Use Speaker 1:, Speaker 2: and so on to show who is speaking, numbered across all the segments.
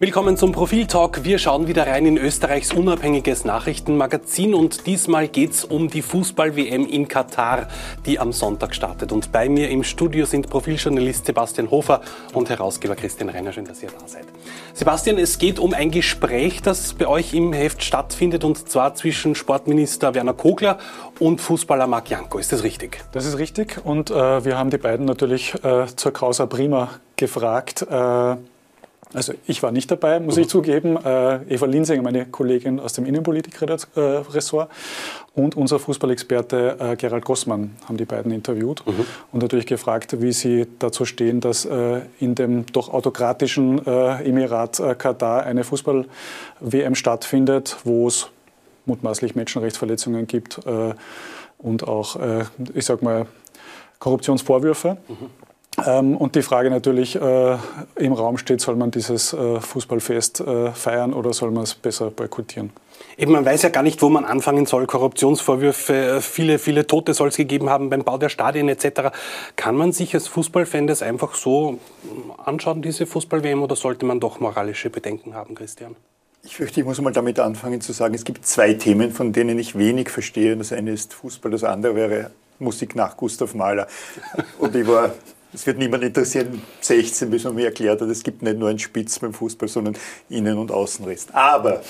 Speaker 1: Willkommen zum Profil-Talk. Wir schauen wieder rein in Österreichs unabhängiges Nachrichtenmagazin und diesmal geht's um die Fußball-WM in Katar, die am Sonntag startet. Und bei mir im Studio sind Profiljournalist Sebastian Hofer und Herausgeber Christian Reiner. Schön, dass ihr da seid. Sebastian, es geht um ein Gespräch, das bei euch im Heft stattfindet und zwar zwischen Sportminister Werner Kogler und Fußballer Marc Janko. Ist das richtig?
Speaker 2: Das ist richtig und äh, wir haben die beiden natürlich äh, zur Causa Prima gefragt. Äh, also ich war nicht dabei, muss mhm. ich zugeben. Äh, Eva Linsinger, meine Kollegin aus dem Innenpolitik-Ressort und unser Fußballexperte äh, Gerald Gossmann haben die beiden interviewt mhm. und natürlich gefragt, wie sie dazu stehen, dass äh, in dem doch autokratischen äh, Emirat äh, Katar eine Fußball-WM stattfindet, wo es mutmaßlich Menschenrechtsverletzungen gibt äh, und auch, ich sag mal, Korruptionsvorwürfe. Mhm. Ähm, und die Frage natürlich äh, im Raum steht, soll man dieses äh, Fußballfest äh, feiern oder soll man es besser boykottieren?
Speaker 1: Eben, man weiß ja gar nicht, wo man anfangen soll. Korruptionsvorwürfe, äh, viele, viele Tote soll es gegeben haben beim Bau der Stadien etc. Kann man sich als Fußballfan das einfach so anschauen, diese Fußball-WM, oder sollte man doch moralische Bedenken haben, Christian?
Speaker 3: Ich fürchte, ich muss mal damit anfangen zu sagen, es gibt zwei Themen, von denen ich wenig verstehe. Das eine ist Fußball, das andere wäre Musik nach Gustav Mahler. Und ich war es wird niemand interessieren, 16, bis man mir erklärt hat, es gibt nicht nur einen Spitz beim Fußball, sondern Innen- und Außenrest. Aber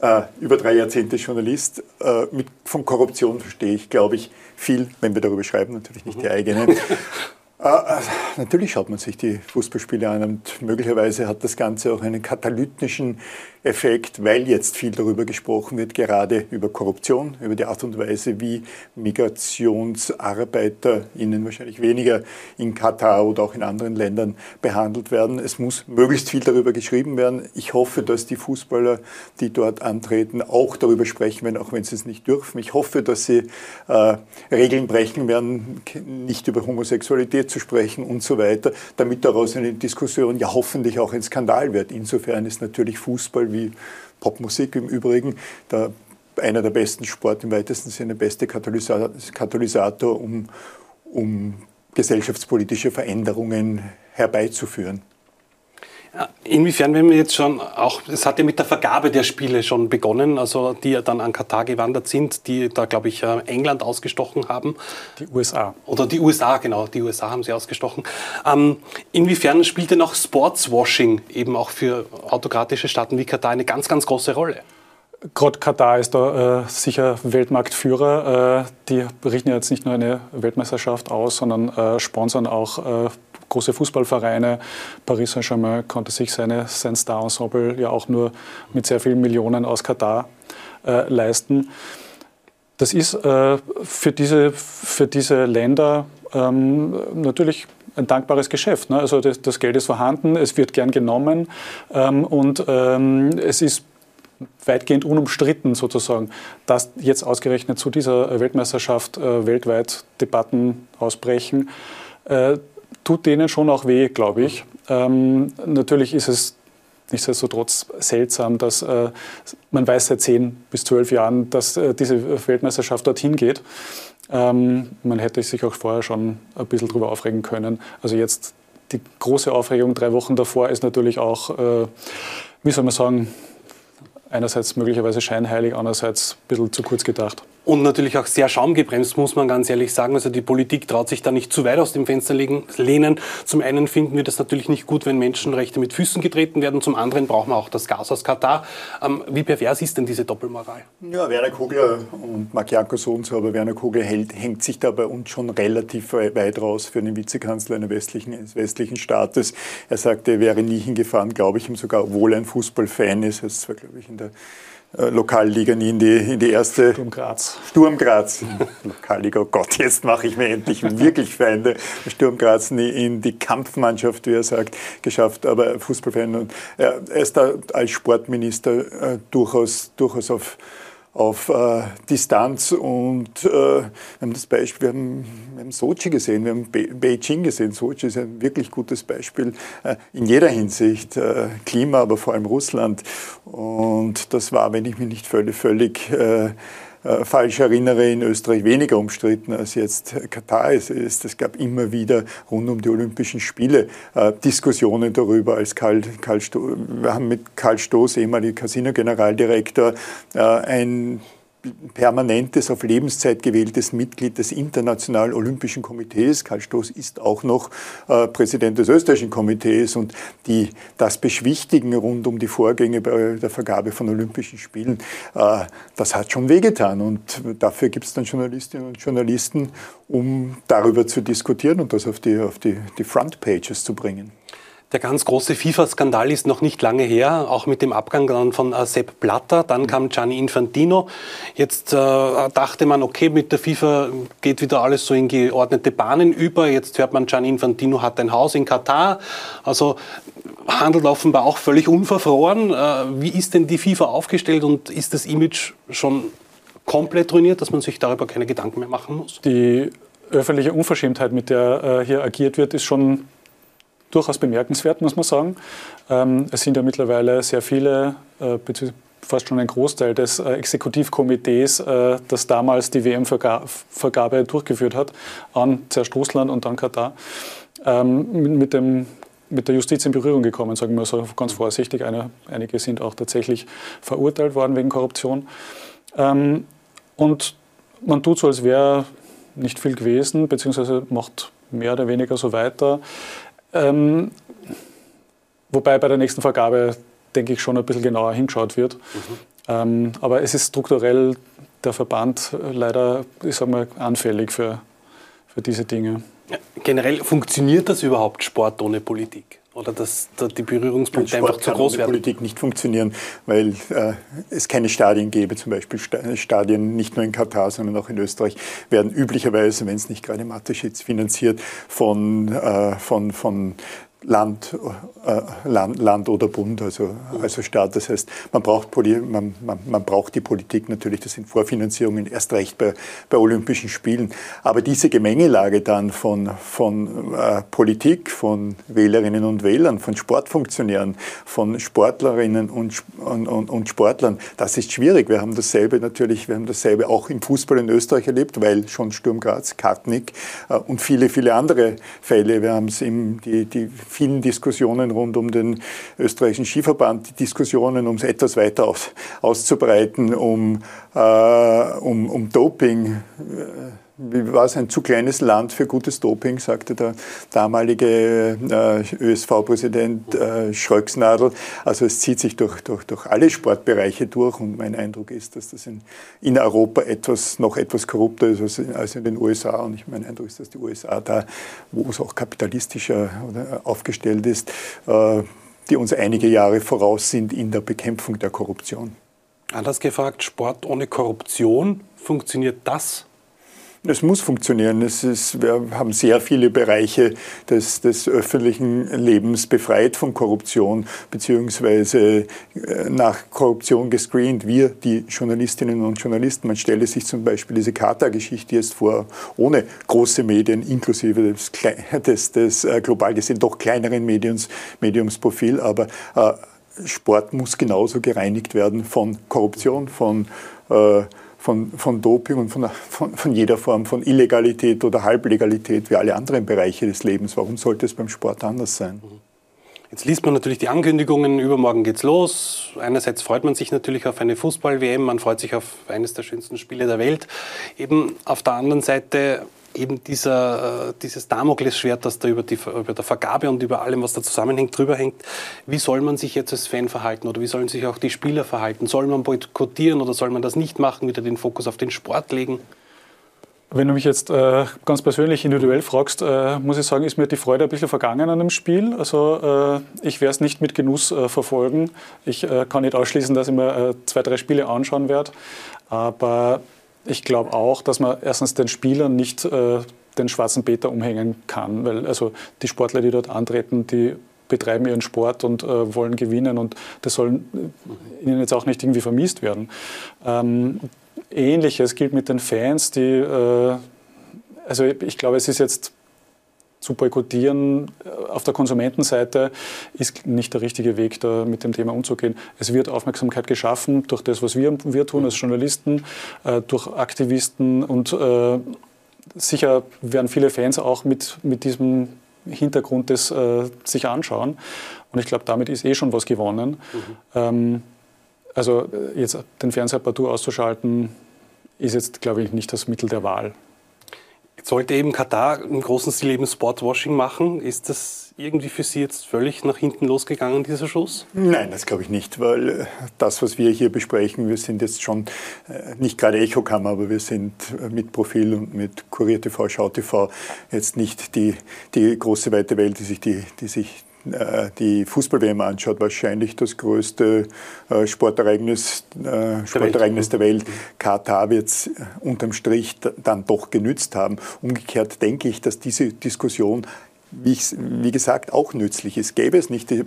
Speaker 3: äh, über drei Jahrzehnte Journalist, äh, mit, von Korruption verstehe ich, glaube ich, viel, wenn wir darüber schreiben, natürlich nicht die eigene. Äh, äh, natürlich schaut man sich die Fußballspiele an und möglicherweise hat das Ganze auch einen katalytischen Effekt, weil jetzt viel darüber gesprochen wird, gerade über Korruption, über die Art und Weise, wie MigrationsarbeiterInnen wahrscheinlich weniger in Katar oder auch in anderen Ländern behandelt werden. Es muss möglichst viel darüber geschrieben werden. Ich hoffe, dass die Fußballer, die dort antreten, auch darüber sprechen werden, auch wenn sie es nicht dürfen. Ich hoffe, dass sie äh, Regeln brechen werden, nicht über Homosexualität zu sprechen und so weiter, damit daraus eine Diskussion ja hoffentlich auch ein Skandal wird. Insofern ist natürlich Fußball wie Popmusik im Übrigen, der, einer der besten Sport im weitesten Sinne, beste Katalysator, um, um gesellschaftspolitische Veränderungen herbeizuführen.
Speaker 1: Inwiefern, wenn wir jetzt schon auch, es hat ja mit der Vergabe der Spiele schon begonnen, also die ja dann an Katar gewandert sind, die da, glaube ich, äh, England ausgestochen haben.
Speaker 2: Die USA.
Speaker 1: Oder die USA, genau, die USA haben sie ausgestochen. Ähm, inwiefern spielt denn auch Sportswashing eben auch für autokratische Staaten wie Katar eine ganz, ganz große Rolle?
Speaker 2: Gerade Katar ist da äh, sicher Weltmarktführer. Äh, die richten jetzt nicht nur eine Weltmeisterschaft aus, sondern äh, sponsern auch äh, große Fußballvereine. Paris Saint-Germain konnte sich seine, sein Star-Ensemble ja auch nur mit sehr vielen Millionen aus Katar äh, leisten. Das ist äh, für, diese, für diese Länder ähm, natürlich ein dankbares Geschäft. Ne? Also das, das, Geld ist vorhanden, es wird gern genommen ähm, und ähm, es ist weitgehend unumstritten sozusagen, dass jetzt ausgerechnet zu dieser Weltmeisterschaft äh, weltweit Debatten ausbrechen. Äh, tut denen schon auch weh, glaube ich. Ähm, natürlich ist es nichtsdestotrotz seltsam, dass äh, man weiß seit zehn bis zwölf Jahren, dass äh, diese Weltmeisterschaft dorthin geht. Ähm, man hätte sich auch vorher schon ein bisschen darüber aufregen können. Also jetzt die große Aufregung drei Wochen davor ist natürlich auch, äh, wie soll man sagen, einerseits möglicherweise scheinheilig, andererseits ein bisschen zu kurz gedacht.
Speaker 1: Und natürlich auch sehr schaumgebremst, muss man ganz ehrlich sagen. Also die Politik traut sich da nicht zu weit aus dem Fenster lehnen. Zum einen finden wir das natürlich nicht gut, wenn Menschenrechte mit Füßen getreten werden. Zum anderen brauchen wir auch das Gas aus Katar. Ähm, wie pervers ist denn diese Doppelmoral?
Speaker 3: Ja, Werner Kogler und Marc und so, aber Werner Kogler hält, hängt sich da bei uns schon relativ weit raus für einen Vizekanzler eines westlichen, westlichen Staates. Er sagte, er wäre nie hingefahren, glaube ich ihm sogar, obwohl er ein Fußballfan ist. Das war, glaube ich, in der Lokalliga nie in die, in die erste.
Speaker 2: Sturm Graz.
Speaker 3: Sturm Graz. Lokalliga, oh Gott, jetzt mache ich mir endlich wirklich Feinde. Sturm Graz nie in die Kampfmannschaft, wie er sagt, geschafft, aber Fußballfan. Und er ist da als Sportminister äh, durchaus, durchaus auf auf äh, Distanz und äh, wir haben das Beispiel, wir haben, wir haben Sochi gesehen, wir haben Be Beijing gesehen. Sochi ist ein wirklich gutes Beispiel äh, in jeder Hinsicht, äh, Klima, aber vor allem Russland. Und das war, wenn ich mich nicht völlig, völlig äh, falsch erinnere, in Österreich weniger umstritten als jetzt Katar ist. Es gab immer wieder rund um die Olympischen Spiele äh, Diskussionen darüber, als Karl, Karl wir haben mit Karl Stoß, ehemaliger Casino-Generaldirektor, äh, ein permanentes, auf Lebenszeit gewähltes Mitglied des Internationalen Olympischen Komitees. Karl Stoß ist auch noch äh, Präsident des österreichischen Komitees und die, das Beschwichtigen rund um die Vorgänge bei der Vergabe von Olympischen Spielen, äh, das hat schon wehgetan und dafür gibt es dann Journalistinnen und Journalisten, um darüber zu diskutieren und das auf die, auf die, die Frontpages zu bringen.
Speaker 1: Der ganz große FIFA-Skandal ist noch nicht lange her, auch mit dem Abgang dann von äh, Sepp Blatter. Dann kam Gianni Infantino. Jetzt äh, dachte man, okay, mit der FIFA geht wieder alles so in geordnete Bahnen über. Jetzt hört man, Gianni Infantino hat ein Haus in Katar. Also handelt offenbar auch völlig unverfroren. Äh, wie ist denn die FIFA aufgestellt und ist das Image schon komplett ruiniert, dass man sich darüber keine Gedanken mehr machen muss?
Speaker 2: Die öffentliche Unverschämtheit, mit der äh, hier agiert wird, ist schon durchaus bemerkenswert, muss man sagen. Ähm, es sind ja mittlerweile sehr viele, äh, fast schon ein Großteil des äh, Exekutivkomitees, äh, das damals die WM-Vergabe durchgeführt hat, an zuerst Russland und dann Katar, ähm, mit, dem, mit der Justiz in Berührung gekommen, sagen wir so ganz vorsichtig. Eine, einige sind auch tatsächlich verurteilt worden wegen Korruption. Ähm, und man tut so, als wäre nicht viel gewesen, beziehungsweise macht mehr oder weniger so weiter. Ähm, wobei bei der nächsten Vergabe, denke ich, schon ein bisschen genauer hingeschaut wird. Mhm. Ähm, aber es ist strukturell der Verband leider, ich sage mal, anfällig für, für diese Dinge.
Speaker 1: Ja, generell funktioniert das überhaupt Sport ohne Politik? Oder dass die Berührungspunkte einfach zu groß
Speaker 3: werden? Politik nicht funktionieren, weil äh, es keine Stadien gäbe. Zum Beispiel Stadien nicht nur in Katar, sondern auch in Österreich werden üblicherweise, wenn es nicht gerade Mateschitz finanziert, von, äh, von, von Land, äh, Land, Land, oder Bund, also, also Staat. Das heißt, man braucht, man, man, man, braucht die Politik natürlich, das sind Vorfinanzierungen, erst recht bei, bei Olympischen Spielen. Aber diese Gemengelage dann von, von äh, Politik, von Wählerinnen und Wählern, von Sportfunktionären, von Sportlerinnen und, und, und, Sportlern, das ist schwierig. Wir haben dasselbe natürlich, wir haben dasselbe auch im Fußball in Österreich erlebt, weil schon Sturm Graz, Kartnick äh, und viele, viele andere Fälle. Wir haben es im, die, die vielen Diskussionen rund um den österreichischen Skiverband, die Diskussionen, um es etwas weiter aus, auszubreiten, um, äh, um, um Doping. Äh, war es, ein zu kleines Land für gutes Doping, sagte der damalige äh, ÖSV-Präsident äh, Schröcksnadel. Also es zieht sich durch, durch, durch alle Sportbereiche durch und mein Eindruck ist, dass das in, in Europa etwas, noch etwas korrupter ist als, als in den USA und ich mein Eindruck ist, dass die USA da, wo es auch kapitalistischer aufgestellt ist, äh, die uns einige Jahre voraus sind in der Bekämpfung der Korruption.
Speaker 1: Anders gefragt, Sport ohne Korruption, funktioniert das
Speaker 3: es muss funktionieren. Es ist, wir haben sehr viele Bereiche des, des öffentlichen Lebens befreit von Korruption beziehungsweise äh, nach Korruption gescreent. Wir, die Journalistinnen und Journalisten, man stelle sich zum Beispiel diese Kata-Geschichte jetzt vor, ohne große Medien, inklusive des, des, des äh, global gesehen doch kleineren Mediums, Mediumsprofil, aber äh, Sport muss genauso gereinigt werden von Korruption, von äh, von, von Doping und von, von, von, jeder Form von Illegalität oder Halblegalität wie alle anderen Bereiche des Lebens. Warum sollte es beim Sport anders sein?
Speaker 1: Jetzt liest man natürlich die Ankündigungen, übermorgen geht's los. Einerseits freut man sich natürlich auf eine Fußball-WM, man freut sich auf eines der schönsten Spiele der Welt. Eben auf der anderen Seite eben dieser, äh, dieses Damoklesschwert, das da über, die, über der Vergabe und über allem, was da zusammenhängt, drüber hängt. Wie soll man sich jetzt als Fan verhalten oder wie sollen sich auch die Spieler verhalten? Soll man boykottieren oder soll man das nicht machen, wieder den Fokus auf den Sport legen?
Speaker 2: Wenn du mich jetzt äh, ganz persönlich individuell fragst, äh, muss ich sagen, ist mir die Freude ein bisschen vergangen an dem Spiel. Also äh, ich werde es nicht mit Genuss äh, verfolgen. Ich äh, kann nicht ausschließen, dass ich mir zwei, drei Spiele anschauen werde. Aber ich glaube auch, dass man erstens den Spielern nicht äh, den schwarzen Peter umhängen kann, weil also die Sportler, die dort antreten, die betreiben ihren Sport und äh, wollen gewinnen und das soll äh, ihnen jetzt auch nicht irgendwie vermisst werden. Ähm, Ähnliches gilt mit den Fans, die, äh, also ich glaube, es ist jetzt zu boykottieren auf der Konsumentenseite ist nicht der richtige Weg, da mit dem Thema umzugehen. Es wird Aufmerksamkeit geschaffen durch das, was wir, wir tun als Journalisten, durch Aktivisten und sicher werden viele Fans auch mit, mit diesem Hintergrund das äh, sich anschauen. Und ich glaube, damit ist eh schon was gewonnen. Mhm. Ähm, also äh, jetzt den Fernseher partout auszuschalten, ist jetzt, glaube ich, nicht das Mittel der Wahl.
Speaker 1: Sollte eben Katar im großen Stil eben Sportwashing machen. Ist das irgendwie für Sie jetzt völlig nach hinten losgegangen, dieser Schuss?
Speaker 3: Nein, das glaube ich nicht, weil äh, das, was wir hier besprechen, wir sind jetzt schon äh, nicht gerade Echokammer, aber wir sind mit Profil und mit Kurier TV, Schau TV jetzt nicht die, die große weite Welt, die sich, die, die sich äh, die Fußball-WM anschaut, wahrscheinlich das größte äh, Sportereignis, äh, Sportereignis der Welt. Katar wird es unterm Strich dann doch genützt haben. Umgekehrt denke ich, dass diese Diskussion wie, ich, wie, gesagt, auch nützlich ist. Gäbe es, nicht, äh,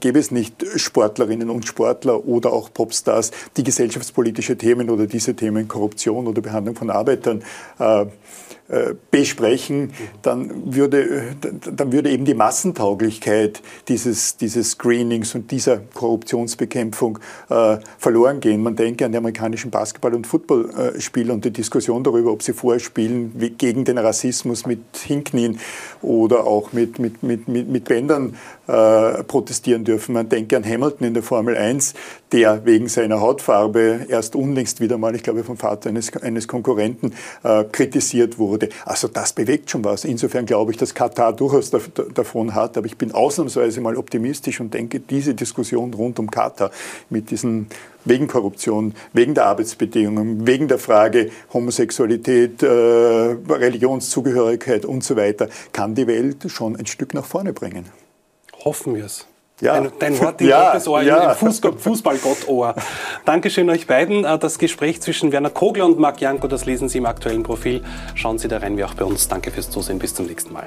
Speaker 3: gäbe es nicht Sportlerinnen und Sportler oder auch Popstars, die gesellschaftspolitische Themen oder diese Themen Korruption oder Behandlung von Arbeitern äh, äh, besprechen, dann würde, dann würde eben die Massentauglichkeit dieses, dieses Screenings und dieser Korruptionsbekämpfung äh, verloren gehen. Man denke an die amerikanischen Basketball- und Footballspiele und die Diskussion darüber, ob sie vorspielen wie gegen den Rassismus mit Hinknien oder auch mit, mit, mit, mit, mit Bändern äh, protestieren dürfen. Man denke an Hamilton in der Formel 1, der wegen seiner Hautfarbe erst unlängst wieder mal, ich glaube vom Vater eines, eines Konkurrenten, äh, kritisiert wurde. Also das bewegt schon was. Insofern glaube ich, dass Katar durchaus da, davon hat, aber ich bin ausnahmsweise mal optimistisch und denke, diese Diskussion rund um Katar mit diesen wegen Korruption, wegen der Arbeitsbedingungen, wegen der Frage Homosexualität, äh, Religionszugehörigkeit und so weiter, kann die Welt schon ein Stück nach vorne bringen.
Speaker 1: Hoffen wir es. Ja. Dein, dein Wort in ja, Gottes Ohr, ja. im Fußballgott-Ohr. Dankeschön euch beiden. Äh, das Gespräch zwischen Werner Kogler und Marc Janko, das lesen Sie im aktuellen Profil. Schauen Sie da rein, wie auch bei uns. Danke fürs Zusehen. Bis zum nächsten Mal.